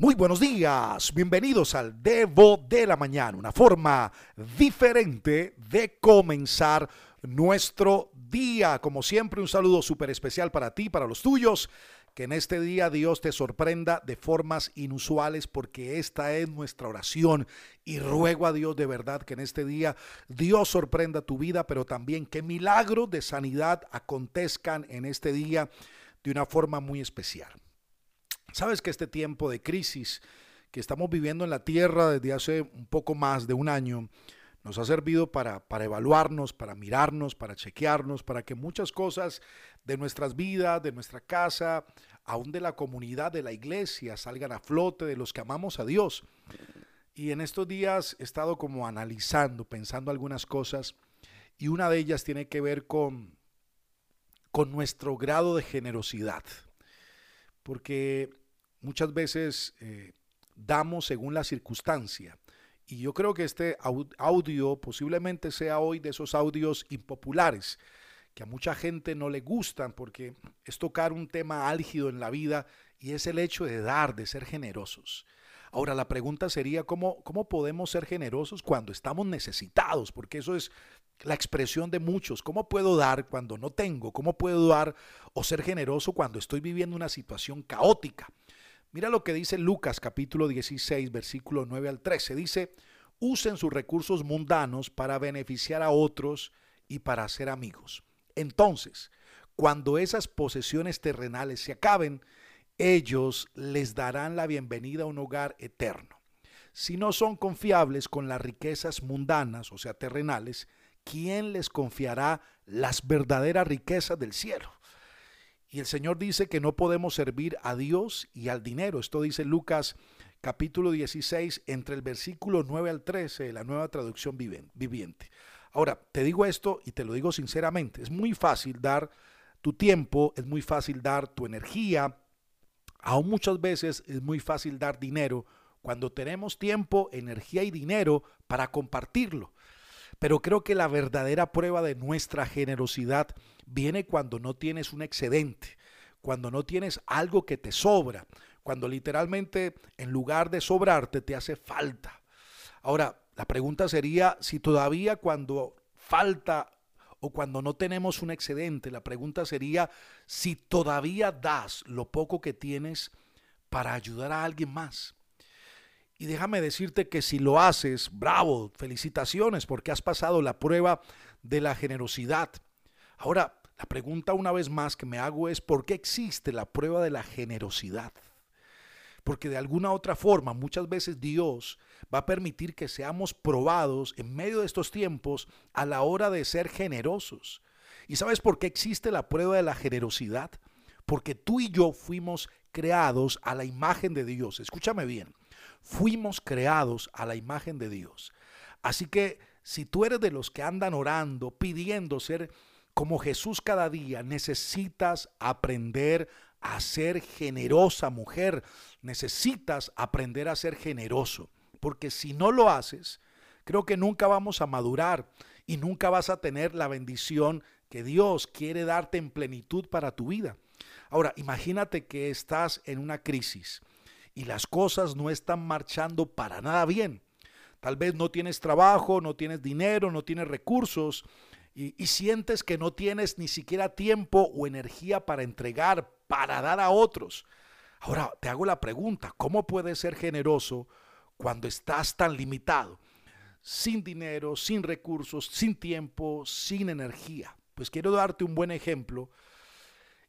Muy buenos días, bienvenidos al Devo de la Mañana, una forma diferente de comenzar nuestro día. Como siempre, un saludo súper especial para ti, para los tuyos. Que en este día Dios te sorprenda de formas inusuales porque esta es nuestra oración y ruego a Dios de verdad que en este día Dios sorprenda tu vida, pero también que milagros de sanidad acontezcan en este día de una forma muy especial. Sabes que este tiempo de crisis que estamos viviendo en la tierra desde hace un poco más de un año nos ha servido para, para evaluarnos, para mirarnos, para chequearnos, para que muchas cosas de nuestras vidas, de nuestra casa, aún de la comunidad, de la iglesia, salgan a flote, de los que amamos a Dios. Y en estos días he estado como analizando, pensando algunas cosas, y una de ellas tiene que ver con, con nuestro grado de generosidad. Porque muchas veces eh, damos según la circunstancia. Y yo creo que este audio posiblemente sea hoy de esos audios impopulares que a mucha gente no le gustan porque es tocar un tema álgido en la vida y es el hecho de dar, de ser generosos. Ahora la pregunta sería ¿cómo, cómo podemos ser generosos cuando estamos necesitados, porque eso es la expresión de muchos. ¿Cómo puedo dar cuando no tengo? ¿Cómo puedo dar o ser generoso cuando estoy viviendo una situación caótica? Mira lo que dice Lucas capítulo 16, versículo 9 al 13. Dice, usen sus recursos mundanos para beneficiar a otros y para ser amigos. Entonces, cuando esas posesiones terrenales se acaben, ellos les darán la bienvenida a un hogar eterno. Si no son confiables con las riquezas mundanas, o sea, terrenales, ¿quién les confiará las verdaderas riquezas del cielo? Y el Señor dice que no podemos servir a Dios y al dinero. Esto dice Lucas capítulo 16, entre el versículo 9 al 13, la nueva traducción viviente. Ahora, te digo esto y te lo digo sinceramente, es muy fácil dar tu tiempo, es muy fácil dar tu energía, aún muchas veces es muy fácil dar dinero cuando tenemos tiempo, energía y dinero para compartirlo. Pero creo que la verdadera prueba de nuestra generosidad viene cuando no tienes un excedente, cuando no tienes algo que te sobra, cuando literalmente en lugar de sobrarte te hace falta. Ahora, la pregunta sería si todavía cuando falta o cuando no tenemos un excedente, la pregunta sería si todavía das lo poco que tienes para ayudar a alguien más. Y déjame decirte que si lo haces, bravo, felicitaciones porque has pasado la prueba de la generosidad. Ahora, la pregunta una vez más que me hago es, ¿por qué existe la prueba de la generosidad? Porque de alguna otra forma, muchas veces Dios va a permitir que seamos probados en medio de estos tiempos a la hora de ser generosos. ¿Y sabes por qué existe la prueba de la generosidad? Porque tú y yo fuimos creados a la imagen de Dios. Escúchame bien fuimos creados a la imagen de Dios. Así que si tú eres de los que andan orando, pidiendo ser como Jesús cada día, necesitas aprender a ser generosa mujer, necesitas aprender a ser generoso, porque si no lo haces, creo que nunca vamos a madurar y nunca vas a tener la bendición que Dios quiere darte en plenitud para tu vida. Ahora, imagínate que estás en una crisis y las cosas no están marchando para nada bien. Tal vez no tienes trabajo, no tienes dinero, no tienes recursos y, sientes que no tienes ni siquiera tiempo o energía para entregar, para dar a otros. Ahora te hago la pregunta, ¿cómo puedes ser generoso cuando estás tan limitado? Sin dinero, sin recursos, sin tiempo, sin energía. Pues quiero darte un buen ejemplo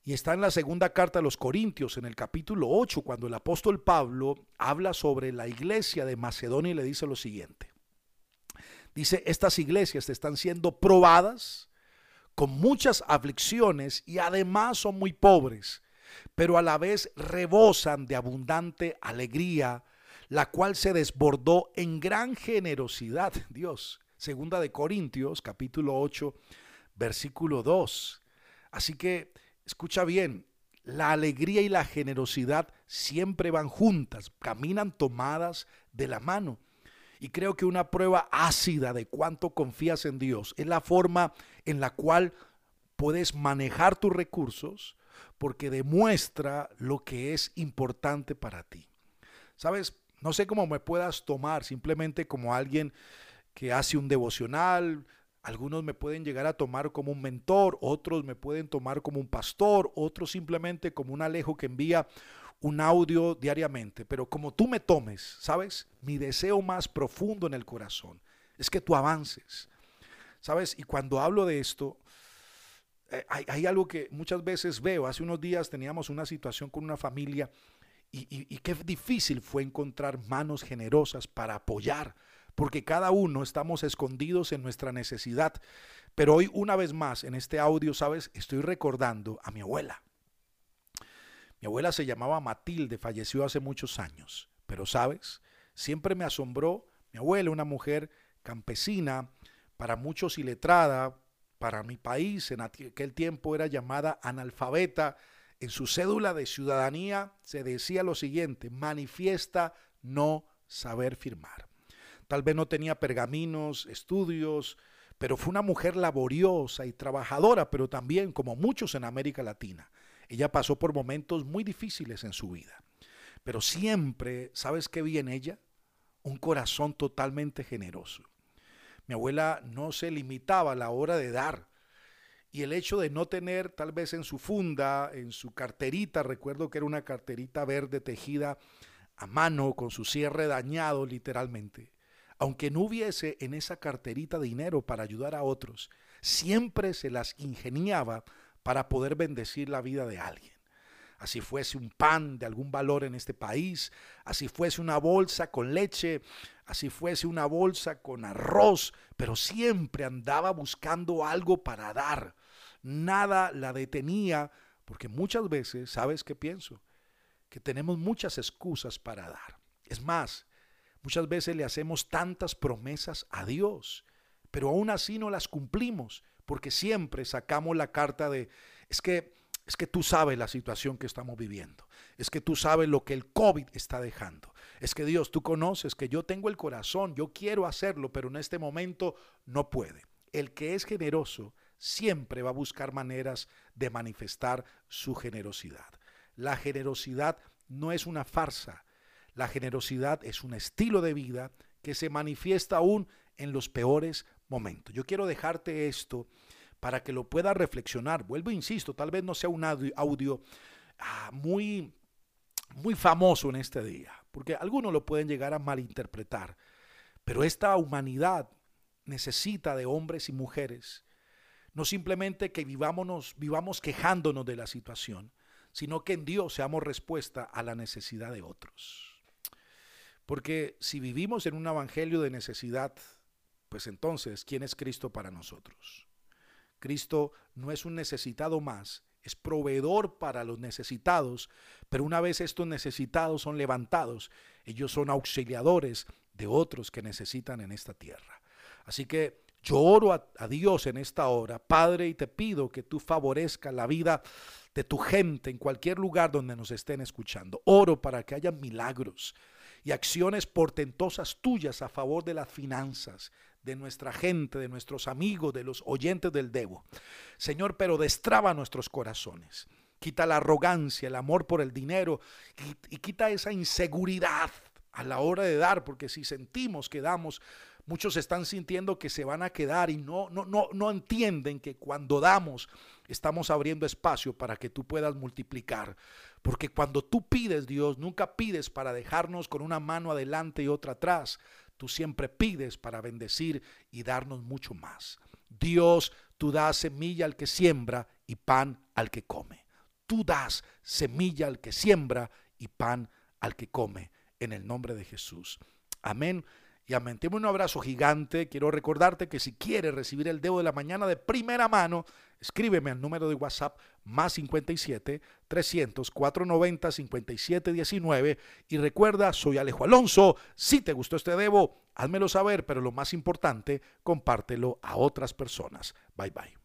y está en la segunda carta a los Corintios, en el capítulo 8, cuando el apóstol Pablo habla sobre la iglesia de Macedonia y le dice lo siguiente. Dice, estas iglesias están siendo probadas con muchas aflicciones y además son muy pobres, pero a la vez rebosan de abundante alegría, la cual se desbordó en gran generosidad. Dios, segunda de Corintios, capítulo 8, versículo 2. Así que Escucha bien, la alegría y la generosidad siempre van juntas, caminan tomadas de la mano. Y creo que una prueba ácida de cuánto confías en Dios es la forma en la cual puedes manejar tus recursos porque demuestra lo que es importante para ti. Sabes, no sé cómo me puedas tomar simplemente como alguien que hace un devocional, algunos me pueden llegar a tomar como un mentor, otros me pueden tomar como un pastor, otros simplemente como un alejo que envía un audio diariamente. Pero como tú me tomes, ¿sabes? Mi deseo más profundo en el corazón es que tú avances. ¿Sabes? Y cuando hablo de esto, eh, hay, algo que muchas veces veo. Hace unos días teníamos una situación con una familia y, y qué difícil fue encontrar manos generosas para apoyar porque cada uno estamos escondidos en nuestra necesidad. Pero hoy, una vez más, en este audio, ¿sabes? Estoy recordando a mi abuela. Mi abuela se llamaba Matilde, falleció hace muchos años. Pero, ¿sabes? Siempre me asombró mi abuela, una mujer campesina, para muchos iletrada, para mi país, en aquel tiempo era llamada analfabeta. En su cédula de ciudadanía se decía lo siguiente, manifiesta no saber firmar. Tal vez no tenía pergaminos, estudios, pero fue una mujer laboriosa y trabajadora, pero también como muchos en América Latina. Ella pasó por momentos muy difíciles en su vida. Pero siempre, ¿sabes qué vi en ella? Un corazón totalmente generoso. Mi abuela no se limitaba a la hora de dar. Y el hecho de no tener tal vez en su funda, en su carterita, recuerdo que era una carterita verde tejida a mano con su cierre dañado literalmente, aunque no hubiese en esa carterita dinero para ayudar a otros, siempre se las ingeniaba para poder bendecir la vida de alguien. Así fuese un pan de algún valor en este país, así fuese una bolsa con leche, así fuese una bolsa con arroz, pero siempre andaba buscando algo para dar. Nada la detenía, porque muchas veces, ¿sabes qué pienso? Que tenemos muchas excusas para dar. Es más, Muchas veces le hacemos tantas promesas a Dios, pero aún así no las cumplimos, porque siempre sacamos la carta de, es que, es que tú sabes la situación que estamos viviendo, es que tú sabes lo que el COVID está dejando, es que Dios, tú conoces que yo tengo el corazón, yo quiero hacerlo, pero en este momento no puede. El que es generoso siempre va a buscar maneras de manifestar su generosidad. La generosidad no es una farsa, la generosidad es un estilo de vida que se manifiesta aún en los peores momentos. Yo quiero dejarte esto para que lo puedas reflexionar. Vuelvo, insisto, tal vez no sea un audio, ah, muy, muy famoso en este día, porque algunos lo pueden llegar a malinterpretar, pero esta humanidad necesita de hombres y mujeres, no simplemente que vivámonos, vivamos quejándonos de la situación, sino que en Dios seamos respuesta a la necesidad de otros. Porque si vivimos en un evangelio de necesidad, pues entonces, ¿quién es Cristo para nosotros? Cristo no es un necesitado más, es proveedor para los necesitados, pero una vez estos necesitados son levantados, ellos son auxiliadores de otros que necesitan en esta tierra. Así que yo oro a, Dios en esta hora, Padre, y te pido que tú favorezcas la vida de tu gente en cualquier lugar donde nos estén escuchando. Oro para que haya milagros, y acciones portentosas tuyas a favor de las finanzas, de nuestra gente, de nuestros amigos, de los oyentes del Debo. Señor, pero destraba nuestros corazones. Quita la arrogancia, el amor por el dinero y, y quita esa inseguridad a la hora de dar, porque si sentimos que damos, muchos están sintiendo que se van a quedar y no, no, no, no entienden que cuando damos estamos abriendo espacio para que tú puedas multiplicar. Porque cuando tú pides, Dios, nunca pides para dejarnos con una mano adelante y otra atrás. Tú siempre pides para bendecir y darnos mucho más. Dios, tú das semilla al que siembra y pan al que come. Tú das semilla al que siembra y pan al que come. En el nombre de Jesús. Amén y un abrazo gigante. Quiero recordarte que si quieres recibir el dedo de la mañana de primera mano, escríbeme al número de WhatsApp más 57 300 490 57 19 y recuerda, soy Alejo Alonso. Si te gustó este debo, házmelo saber, pero lo más importante, compártelo a otras personas. Bye bye.